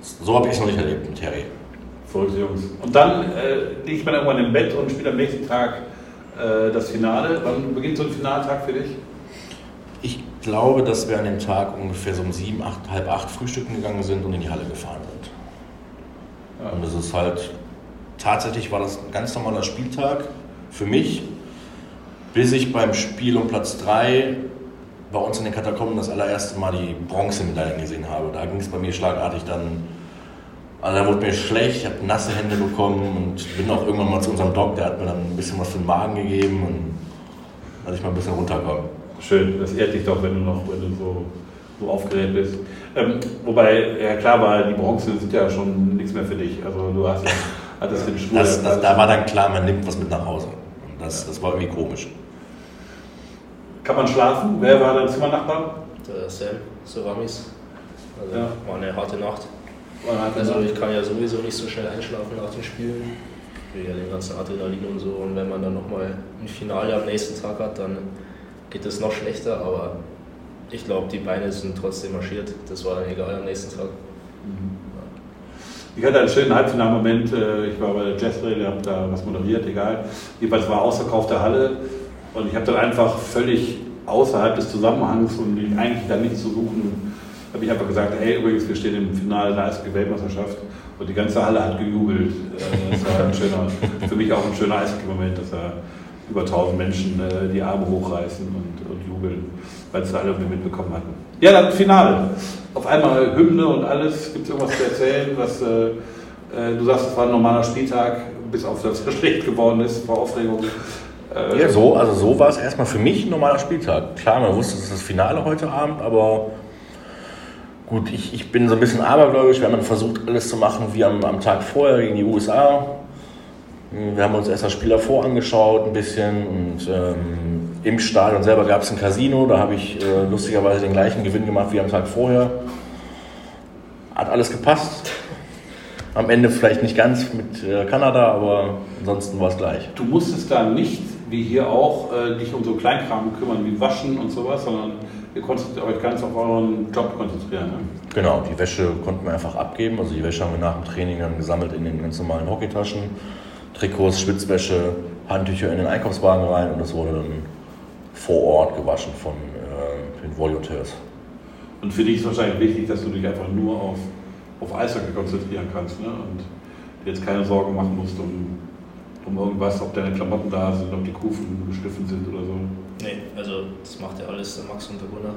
so habe ich es noch nicht erlebt mit Harry.
Verrückte Jungs. Und dann äh, liegt man irgendwann im Bett und spielt am nächsten Tag äh, das Finale. Wann beginnt so ein Finaltag für dich?
Ich glaube, dass wir an dem Tag ungefähr so um sieben, acht, halb acht frühstücken gegangen sind und in die Halle gefahren sind. Ja. Und das ist halt, tatsächlich war das ein ganz normaler Spieltag für mich, bis ich beim Spiel um Platz 3 bei uns in den Katakomben das allererste Mal die Bronzemedaillen gesehen habe. Da ging es bei mir schlagartig dann, also da wurde mir schlecht, ich habe nasse Hände bekommen und bin auch irgendwann mal zu unserem Doc, der hat mir dann ein bisschen was für den Magen gegeben und dass ich mal ein bisschen runterkomme.
Schön, das ehrt dich doch, wenn du noch wenn du so, so aufgeregt bist. Ähm, wobei, ja klar war, die Bronze sind ja schon nichts mehr für dich. Also du hast ja, hattest den Schwur.
Das, das, da war dann klar, man nimmt was mit nach Hause. Und das, das war irgendwie komisch.
Kann man schlafen? Wer war dein Zimmernachbar?
Der Sam Soramis. Also ja. war eine harte Nacht. also ich kann ja sowieso nicht so schnell einschlafen nach den Spielen. Wegen ja den ganzen Adrenalin und so. Und wenn man dann nochmal ein Finale am nächsten Tag hat, dann geht es noch schlechter. Aber ich glaube, die Beine sind trotzdem marschiert. Das war dann egal am nächsten Tag. Mhm.
Ich hatte einen schönen Halbfinalmoment. Äh, ich war bei der Jazzrail, ihr habt da was moderiert, egal. Jedenfalls war ausverkaufte Halle. Und ich habe dann einfach völlig außerhalb des Zusammenhangs und eigentlich da nichts zu suchen, habe ich einfach gesagt, hey, übrigens, wir stehen im Finale der Eishockey-Weltmeisterschaft und die ganze Halle hat gejubelt. Äh, das war ein schöner, für mich auch ein schöner Eishockey-Moment, dass da über 1000 Menschen äh, die Arme hochreißen und, und jubeln, weil sie alle mitbekommen hatten. Ja, dann Finale. Auf einmal Hymne und alles. Gibt es irgendwas zu erzählen, was äh, du sagst, es war ein normaler Spieltag, bis auf das schlecht geworden ist vor Aufregung.
Äh, ja, so, also so war es erstmal für mich ein normaler Spieltag. Klar, man wusste, es ist das Finale heute Abend, aber gut, ich, ich bin so ein bisschen abergläubisch. Wir haben versucht, alles zu machen wie am, am Tag vorher gegen die USA. Wir haben uns erst das Spiel davor angeschaut, ein bisschen. Und ähm, im Stadion selber gab es ein Casino. Da habe ich äh, lustigerweise den gleichen Gewinn gemacht wie am Tag vorher. Hat alles gepasst. Am Ende vielleicht nicht ganz mit äh, Kanada, aber ansonsten war es gleich.
Du musstest da nicht wie hier auch, äh, dich um so Kleinkram kümmern wie Waschen und sowas, sondern ihr konntet euch ganz auf euren Job konzentrieren. Ne?
Genau, die Wäsche konnten wir einfach abgeben. Also die Wäsche haben wir nach dem Training dann gesammelt in den ganz normalen Hockeytaschen. Trikots, Schwitzwäsche, Handtücher in den Einkaufswagen rein und das wurde dann vor Ort gewaschen von äh, den Volonteurs.
Und für dich ist wahrscheinlich wichtig, dass du dich einfach nur auf, auf Eishockey konzentrieren kannst ne? und dir jetzt keine Sorgen machen musst um um irgendwas, ob deine Klamotten da sind, ob die Kufen geschliffen sind oder so?
Nee, also das macht ja alles der Max und der Gunnar.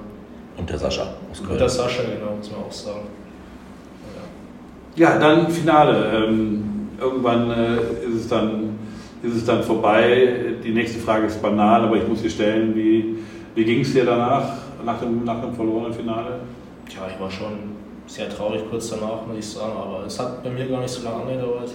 Und der Sascha
aus Köln. Und der Sascha, genau, muss man auch sagen.
Ja, ja dann Finale. Ähm, irgendwann äh, ist, es dann, ist es dann vorbei. Die nächste Frage ist banal, aber ich muss sie stellen. Wie, wie ging es dir danach, nach dem, nach dem verlorenen Finale?
Tja, ich war schon sehr traurig kurz danach, muss ich sagen, aber es hat bei mir gar nicht so lange angedauert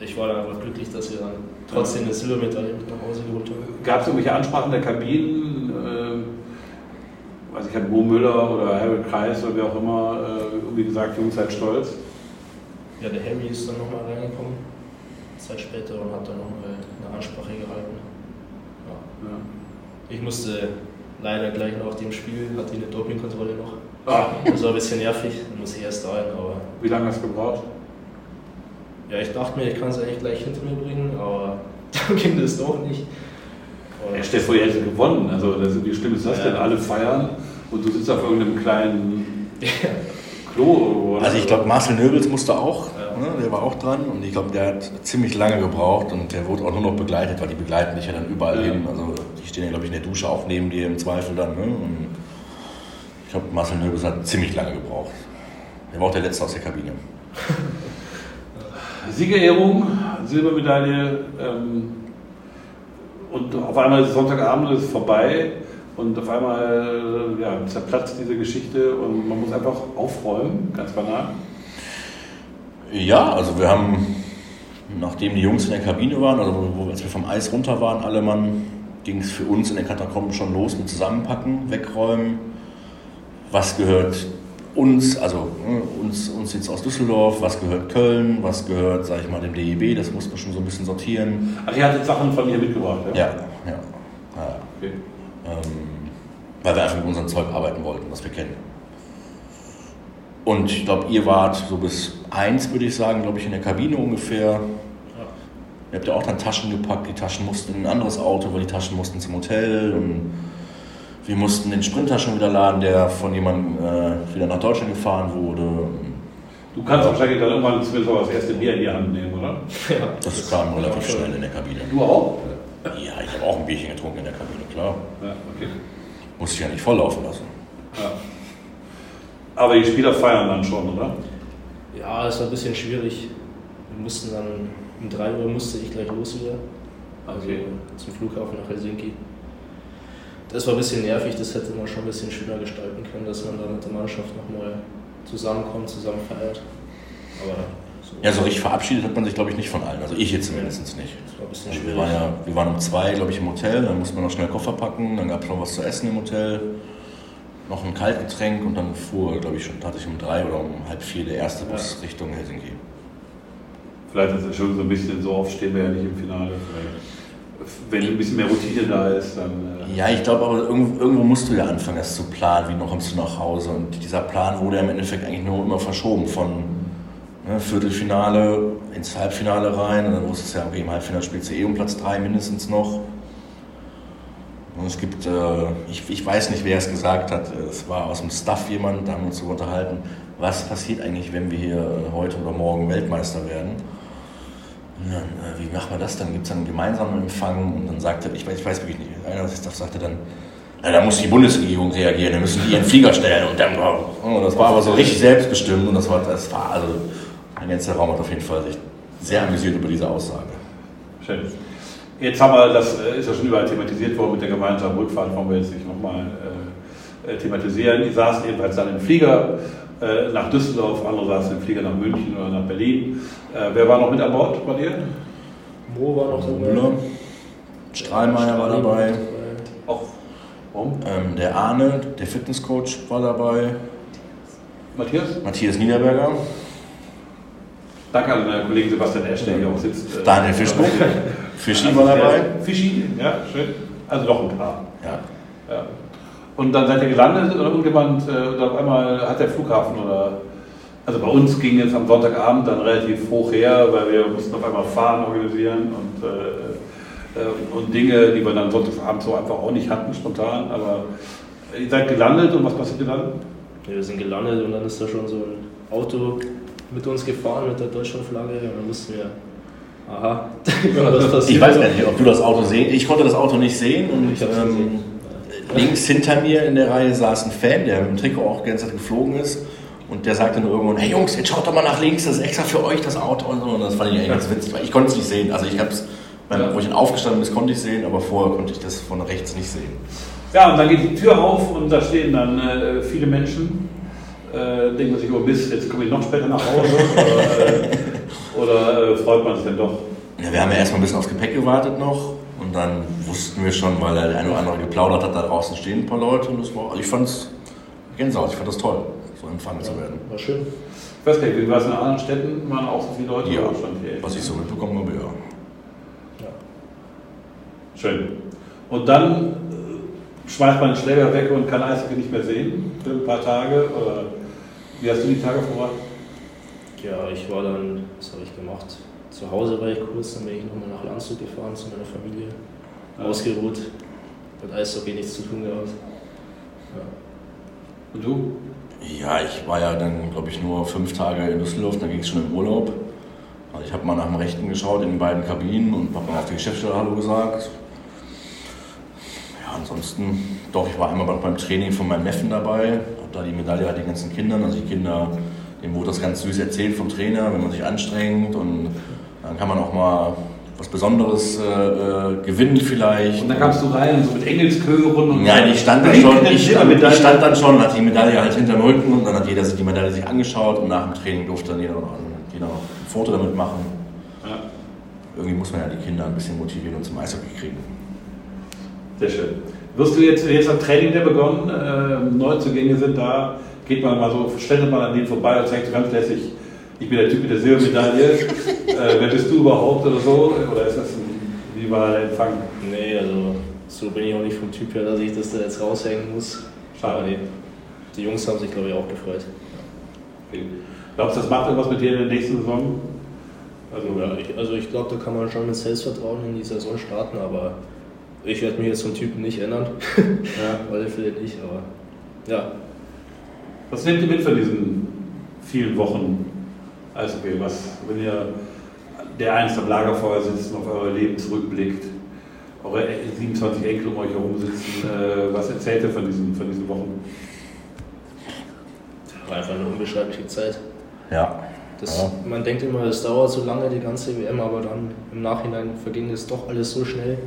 ich war dann einfach glücklich, dass wir dann trotzdem eine Silbermedaille mit nach Hause geholt haben.
Gab es irgendwelche Ansprachen der Kabinen? Äh, weiß ich, hat Bo Müller oder Harry Kreis oder wer auch immer äh, irgendwie gesagt, Jungs, seid stolz?
Ja, der Harry ist dann nochmal reingekommen, Zeit später, und hat dann nochmal eine Ansprache gehalten. Ja. Ja. Ich musste leider gleich nach dem Spiel, hatte ich eine Dopingkontrolle noch. Ah. Das war ein bisschen nervig, dann muss ich erst rein, aber...
Wie lange hast du gebraucht?
Ja, ich dachte mir, ich kann es eigentlich gleich hinter mir bringen, aber dann ging das doch nicht.
Und ja, stell dir vor, ihr hättet gewonnen. Also, das, wie schlimm ist das ja. denn? Alle feiern und du sitzt auf irgendeinem kleinen Klo.
Oder? Also, ich glaube, Marcel Nöbels musste auch. Ne, der war auch dran und ich glaube, der hat ziemlich lange gebraucht und der wurde auch nur noch begleitet, weil die begleiten dich ja dann überall hin. Also, die stehen ja, glaube ich, in der Dusche auch neben dir im Zweifel dann. Ne? Ich glaube, Marcel Nöbels hat ziemlich lange gebraucht. Der war auch der Letzte aus der Kabine.
Siegerehrung, Silbermedaille ähm, und auf einmal ist Sonntagabend ist vorbei und auf einmal ja, zerplatzt diese Geschichte und man muss einfach aufräumen, ganz banal.
Ja, also wir haben nachdem die Jungs in der Kabine waren, also wo, als wir vom Eis runter waren, alle Mann, ging es für uns in den Katakomben schon los mit Zusammenpacken, Wegräumen. Was gehört uns, also ne, uns, uns jetzt aus Düsseldorf, was gehört Köln, was gehört, sag ich mal, dem DEB, das muss man schon so ein bisschen sortieren.
Ach, ihr hattet Sachen von hier mitgebracht,
ja? Ja, ja. ja. Okay. Ähm, weil wir einfach mit unserem Zeug arbeiten wollten, was wir kennen. Und ich glaube, ihr wart so bis eins, würde ich sagen, glaube ich, in der Kabine ungefähr. Ja. Ihr habt ja auch dann Taschen gepackt, die Taschen mussten in ein anderes Auto, weil die Taschen mussten zum Hotel und wir mussten den Sprinter schon wieder laden, der von jemandem äh, wieder nach Deutschland gefahren wurde.
Du kannst ja. wahrscheinlich dann irgendwann zumindest das erste Bier in die Hand nehmen, oder?
Ja. Das kam relativ schnell in der Kabine.
Du auch?
Ja, ich habe auch ein Bierchen getrunken in der Kabine, klar. Ja, okay. Musste ich ja nicht volllaufen lassen.
Aber die Spieler feiern dann schon, oder?
Ja, es war ein bisschen schwierig. Wir mussten dann um 3 Uhr musste ich gleich los wieder. Also okay. zum Flughafen nach Helsinki das war ein bisschen nervig, das hätte man schon ein bisschen schöner gestalten können, dass man da mit der Mannschaft nochmal zusammenkommt, zusammen feiert.
Aber so ja, so richtig verabschiedet hat man sich, glaube ich, nicht von allen. Also ich jetzt zumindest nicht. Das war ein bisschen also wir, waren ja, wir waren um zwei, glaube ich, im Hotel, dann musste man noch schnell Koffer packen, dann gab es noch was zu essen im Hotel, noch ein Kaltgetränk und dann fuhr, glaube ich, schon hatte ich um drei oder um halb vier der erste Bus ja. Richtung Helsinki.
Vielleicht ist es schon so ein bisschen so oft stehen wir ja nicht im Finale. Wenn ein bisschen mehr Routine da ist, dann.
Äh ja, ich glaube aber irgendwo, irgendwo, musst du ja anfangen, das zu planen, wie noch kommst du nach Hause. Und dieser Plan wurde ja im Endeffekt eigentlich nur immer verschoben von ne, Viertelfinale ins Halbfinale rein. Und dann wusstest du ja, okay, im Halbfinale spielst du eh um Platz 3 mindestens noch. Und es gibt, äh, ich, ich weiß nicht, wer es gesagt hat, es war aus dem Staff jemand, da haben wir uns so unterhalten, was passiert eigentlich, wenn wir hier heute oder morgen Weltmeister werden ja, wie macht man das dann? Gibt es dann einen gemeinsamen Empfang? Und dann sagte, ich weiß, ich weiß wirklich nicht, einer das sagte dann, ja, da muss die Bundesregierung reagieren, da müssen die ihren Flieger stellen. Und dann, oh, das war aber so richtig selbstbestimmt und das war, das war also, ein ganzer Raum hat auf jeden Fall sich sehr amüsiert über diese Aussage.
Schön. Jetzt haben wir, das äh, ist ja schon überall thematisiert worden mit der gemeinsamen Rückfahrt, wollen wir jetzt nicht nochmal äh, äh, thematisieren. Die saßen jedenfalls dann im Flieger äh, nach Düsseldorf, andere saßen im Flieger nach München oder nach Berlin. Äh, wer war noch mit an Bord bei dir?
Mo war noch dabei.
Müller. Strahlmeier war dabei.
Auch.
Warum? Ähm, der Arne, der Fitnesscoach, war dabei.
Matthias?
Matthias Niederberger.
Danke an meinen Kollegen Sebastian Esch, der hier auch sitzt.
Äh, Daniel Fischbuch. Fischi war dabei.
Fischi, ja, schön. Also doch ein paar.
Ja.
ja. Und dann seid ihr gelandet oder irgendjemand, äh, oder auf einmal hat der Flughafen oder. Also bei uns ging jetzt am Sonntagabend dann relativ hoch her, weil wir mussten auf einmal Fahren organisieren und, äh, äh, und Dinge, die wir dann Sonntagabend so einfach auch nicht hatten, spontan. Aber ihr seid gelandet und was passiert dann?
Ja, wir sind gelandet und dann ist da schon so ein Auto mit uns gefahren mit der Deutschlandflagge und dann mussten wir Aha,
Ich weiß gar nicht, ob du das Auto sehen. Ich konnte das Auto nicht sehen und ich ähm, links hinter mir in der Reihe saß ein Fan, der mit dem Trikot auch die ganze Zeit geflogen ist. Und der sagte nur irgendwann, hey Jungs, jetzt schaut doch mal nach links, das ist extra für euch das Auto und so. Und das fand ich eigentlich ganz witzig, weil ich konnte es nicht sehen. Also ich habe es, ja. wo ich dann aufgestanden bin, konnte ich sehen, aber vorher konnte ich das von rechts nicht sehen.
Ja, und dann geht die Tür auf und da stehen dann äh, viele Menschen. Äh, denkt man sich, oh Mist, jetzt komme ich noch später nach Hause. äh, oder äh, freut man sich dann doch?
Ja, wir haben ja erstmal ein bisschen aufs Gepäck gewartet noch. Und dann wussten wir schon, weil der eine oder andere geplaudert hat, da draußen stehen ein paar Leute. Und das war, ich fand es Gänsehaut, ich fand das toll, so empfangen ja, zu werden.
War schön.
Ich weiß gar nicht, wie war es in anderen Städten? Waren auch so viele Leute?
Ja, was ich so mitbekommen habe, ja. ja.
Schön. Und dann äh, schmeißt man den Schläger weg und kann Eishockey nicht mehr sehen für ein paar Tage? Oder wie hast du die Tage verbracht?
Ja, ich war dann, was habe ich gemacht? Zu Hause war ich kurz, dann bin ich nochmal nach Landshut gefahren zu meiner Familie. Ausgeruht. Mit Eishockey nichts zu tun gehabt. Ja.
Und du?
Ja, ich war ja dann, glaube ich, nur fünf Tage in Düsseldorf, dann ging es schon im Urlaub. Also ich habe mal nach dem Rechten geschaut in den beiden Kabinen und habe mal auf die Geschäftsstelle Hallo gesagt. Ja, ansonsten, doch, ich war einmal beim Training von meinem Neffen dabei, habe da die Medaille halt den ganzen Kindern, also die Kinder, denen wurde das ganz süß erzählt vom Trainer, wenn man sich anstrengt und dann kann man auch mal was Besonderes äh, äh, gewinnen vielleicht.
Und dann kamst du rein so mit Engelskören und.
Nein, ich stand dann schon, ich stand, ich stand dann schon, hatte die Medaille halt hinter dem Rücken und dann hat jeder sich die Medaille sich angeschaut und nach dem Training durfte dann jeder noch, jeder noch ein Foto damit machen. Ja. irgendwie muss man ja die Kinder ein bisschen motivieren und zum Eishockey kriegen.
Sehr schön. Wirst du jetzt, jetzt hat Training der begonnen, äh, Neuzugänge sind da, geht man mal so, stellt man an denen vorbei und zeigt so ganz lässig, ich bin der Typ mit der Silbermedaille, äh, wer bist du überhaupt oder so, oder ist das ein, wie war der Empfang?
Nee, also so bin ich auch nicht vom Typ her, dass ich das da jetzt raushängen muss.
Schade.
Aber die, die Jungs haben sich, glaube ich, auch gefreut.
Okay. Glaubst du, das macht irgendwas mit dir in der nächsten Saison? Also,
Ja, ich, also ich glaube, da kann man schon mit Selbstvertrauen in die Saison starten, aber ich werde mich jetzt vom Typen nicht ändern.
ja.
Auf alle Fälle nicht, aber ja.
Was nehmt ihr mit von diesen vielen Wochen Eishockey? Was, wenn ihr der einst am Lagerfeuer sitzt und auf euer Leben zurückblickt, eure 27 Enkel um euch herum sitzen, äh, was erzählt ihr von diesen, von diesen Wochen?
War einfach eine unbeschreibliche Zeit.
Ja.
Das,
Ja.
Man denkt immer, es dauert so lange, die ganze WM, aber dann im Nachhinein verging es doch alles so schnell.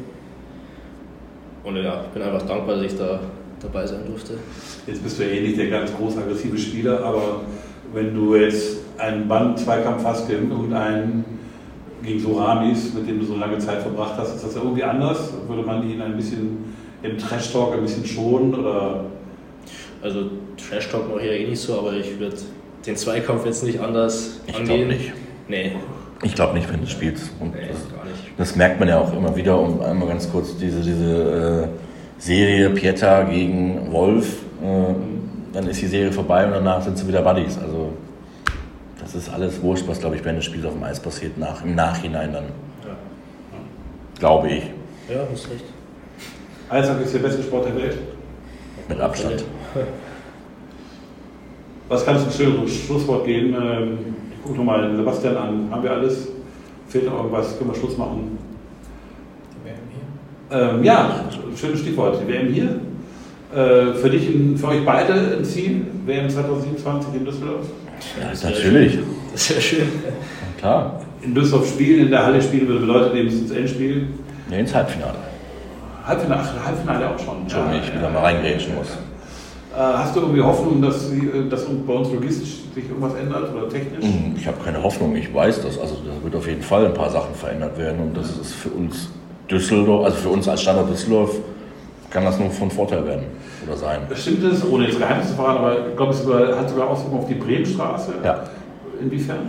Und ja, ich bin einfach dankbar, dass ich da dabei sein durfte.
Jetzt bist du ja eh nicht der ganz groß aggressive Spieler, aber wenn du jetzt einen Band-Zweikampf hast gegen irgendeinen, gegen so Ramis, mit dem du so lange Zeit verbracht hast, ist das ja irgendwie anders? Würde man ihn ein bisschen im Trash-Talk ein bisschen schonen oder
Also Trash Talk mache ich ja eh nicht so, aber ich würde den Zweikampf jetzt nicht anders
Ich
angehen.
glaube nicht.
Nee,
Ich glaube nicht, wenn du spielst. Und
nee,
das,
gar nicht.
das merkt man ja auch immer wieder, um einmal ganz kurz diese, diese äh, Serie Pieta gegen Wolf, äh, dann ist die Serie vorbei und danach sind sie wieder Buddies. Also das ist alles wurscht, was glaube ich während des Spiels auf dem Eis passiert, nach, im Nachhinein dann,
Ja,
glaube ich,
ja hast recht.
Eishockey ist der beste Sport der Welt?
mit Abstand.
Was kannst du ein schönes Schlusswort geben? Ähm, Ich gucke nochmal den Sebastian an. Haben wir alles? Fehlt noch irgendwas? Können wir Schluss machen? Ähm, ja, schönes Stichwort. WM hier. Äh, für dich, für euch beide ein Ziel? WM 2027 in Düsseldorf?
Ja,
das
natürlich.
Das wäre schön.
Klar.
In Düsseldorf spielen, in der Halle spielen würde bedeutet eben ins Endspiel.
Nee, ins Halbfinale.
Halbfinale, ach, Halbfinale auch schon.
Schon, ich wieder mal reingrätschen muss.
Äh, hast du irgendwie Hoffnung, dass, äh, dass bei uns logistisch sich irgendwas ändert oder technisch?
Hm, Ich habe keine Hoffnung, ich weiß das. Also da wird auf jeden Fall ein paar Sachen verändert werden und das ist für uns Düsseldorf, also für uns als Standort Düsseldorf, kann das nur von Vorteil werden oder sein.
Stimmt es, ohne jetzt Geheimnis zu verraten, aber ich glaube, es hat sogar Auswirkungen auf die Bremenstraße.
Ja.
Inwiefern?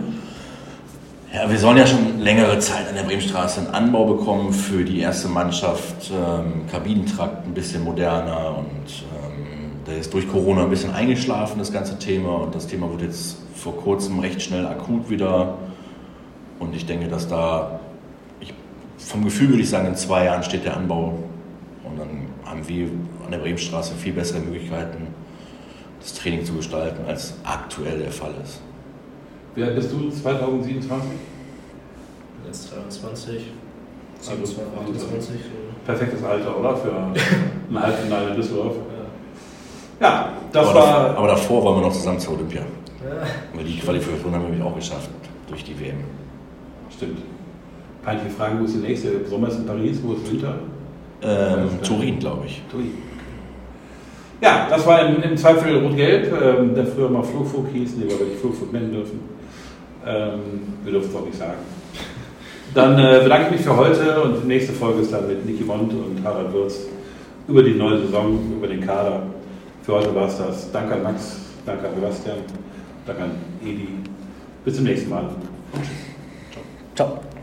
Ja, wir sollen ja schon längere Zeit an der Bremenstraße einen Anbau bekommen für die erste Mannschaft, ähm, Kabinentrakt ein bisschen moderner und ähm, der ist durch Corona ein bisschen eingeschlafen, das ganze Thema. Und das Thema wurde jetzt vor kurzem recht schnell akut wieder. Und ich denke, dass da, vom Gefühl würde ich sagen, in zwei Jahren steht der Anbau. Und dann haben wir an der Bremenstraße viel bessere Möglichkeiten, das Training zu gestalten, als aktuell der Fall ist.
Wer bist du 2027?
Jetzt 23,
Also,
27, 28. so.
Perfektes Alter, oder? Für ein Halbfinale in Düsseldorf.
Ja.
Ja, das
aber,
war.
davor, aber davor wollen wir noch zusammen zur Olympia.
Ja.
Weil die Qualifikation haben wir nämlich auch geschafft durch die WM.
Stimmt. Peinliche Frage, wo ist die nächste? Sommer ist in Paris, wo ist Winter?
Ähm, Turin, glaube ich.
Turin. Ja, das war im, im Zweifel Rot-Gelb, ähm, der früher mal Flugfunk hieß, den wir aber nicht Flugfunk nennen dürfen. Ähm, wir dürfen es auch nicht sagen. Dann äh, bedanke ich mich für heute und die nächste Folge ist dann mit Niki Mond und Harald Würz über die neue Saison, über den Kader. Für heute war es das. Danke an Max, danke an Sebastian, danke an Edi. Bis zum nächsten Mal.
Ciao.